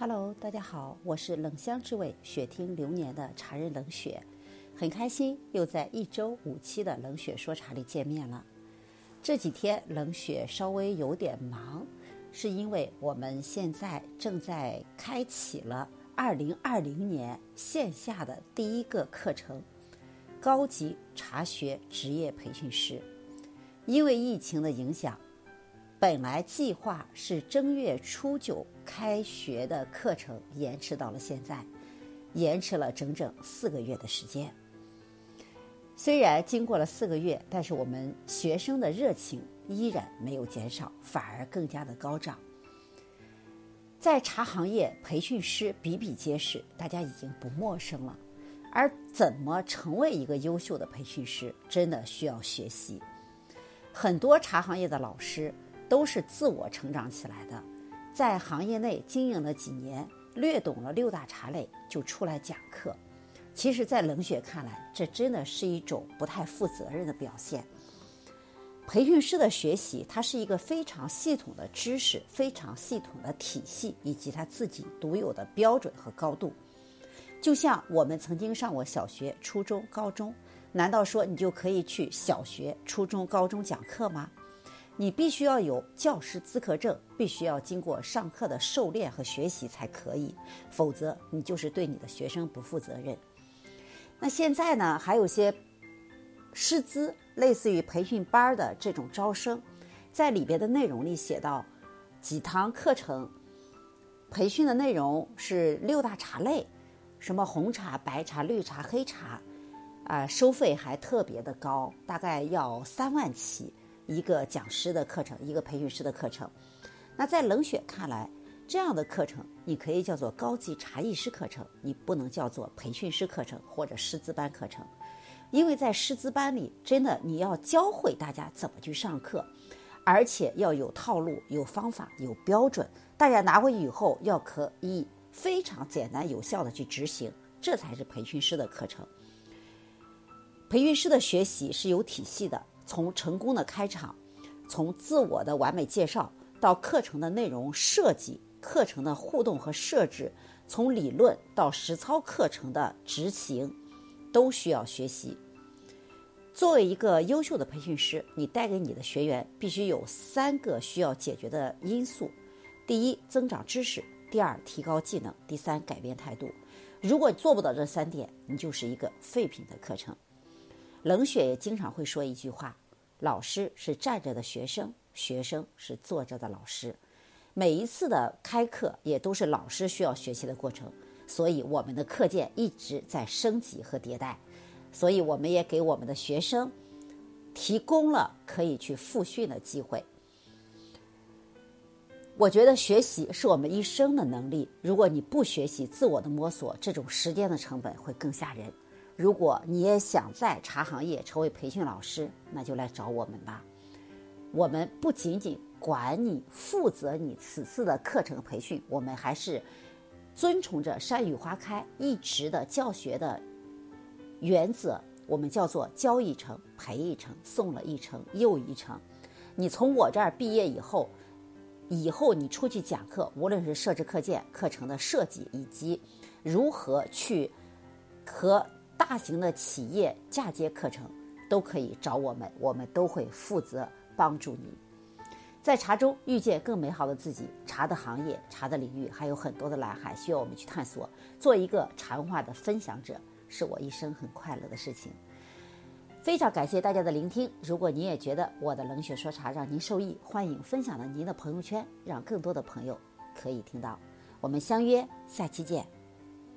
Hello，大家好，我是冷香之味雪听流年的茶人冷雪，很开心又在一周五期的冷雪说茶里见面了。这几天冷雪稍微有点忙，是因为我们现在正在开启了二零二零年线下的第一个课程——高级茶学职业培训师。因为疫情的影响。本来计划是正月初九开学的课程，延迟到了现在，延迟了整整四个月的时间。虽然经过了四个月，但是我们学生的热情依然没有减少，反而更加的高涨。在茶行业，培训师比比皆是，大家已经不陌生了。而怎么成为一个优秀的培训师，真的需要学习。很多茶行业的老师。都是自我成长起来的，在行业内经营了几年，略懂了六大茶类就出来讲课。其实，在冷血看来，这真的是一种不太负责任的表现。培训师的学习，它是一个非常系统的知识、非常系统的体系，以及他自己独有的标准和高度。就像我们曾经上过小学、初中、高中，难道说你就可以去小学、初中、高中讲课吗？你必须要有教师资格证，必须要经过上课的受练和学习才可以，否则你就是对你的学生不负责任。那现在呢，还有些师资，类似于培训班的这种招生，在里边的内容里写到，几堂课程，培训的内容是六大茶类，什么红茶、白茶、绿茶、黑茶，啊，收费还特别的高，大概要三万起。一个讲师的课程，一个培训师的课程，那在冷血看来，这样的课程你可以叫做高级茶艺师课程，你不能叫做培训师课程或者师资班课程，因为在师资班里，真的你要教会大家怎么去上课，而且要有套路、有方法、有标准，大家拿回去以后要可以非常简单有效的去执行，这才是培训师的课程。培训师的学习是有体系的。从成功的开场，从自我的完美介绍到课程的内容设计、课程的互动和设置，从理论到实操课程的执行，都需要学习。作为一个优秀的培训师，你带给你的学员必须有三个需要解决的因素：第一，增长知识；第二，提高技能；第三，改变态度。如果做不到这三点，你就是一个废品的课程。冷血也经常会说一句话。老师是站着的学生，学生是坐着的老师。每一次的开课也都是老师需要学习的过程，所以我们的课件一直在升级和迭代。所以我们也给我们的学生提供了可以去复训的机会。我觉得学习是我们一生的能力，如果你不学习，自我的摸索，这种时间的成本会更吓人。如果你也想在茶行业成为培训老师，那就来找我们吧。我们不仅仅管你、负责你此次的课程培训，我们还是遵从着山雨花开一直的教学的原则，我们叫做教一程、培一程、送了一程又一程。你从我这儿毕业以后，以后你出去讲课，无论是设置课件、课程的设计，以及如何去和大型的企业嫁接课程都可以找我们，我们都会负责帮助你，在茶中遇见更美好的自己。茶的行业、茶的领域还有很多的蓝海需要我们去探索。做一个茶文化的分享者，是我一生很快乐的事情。非常感谢大家的聆听。如果您也觉得我的冷血说茶让您受益，欢迎分享到您的朋友圈，让更多的朋友可以听到。我们相约下期见。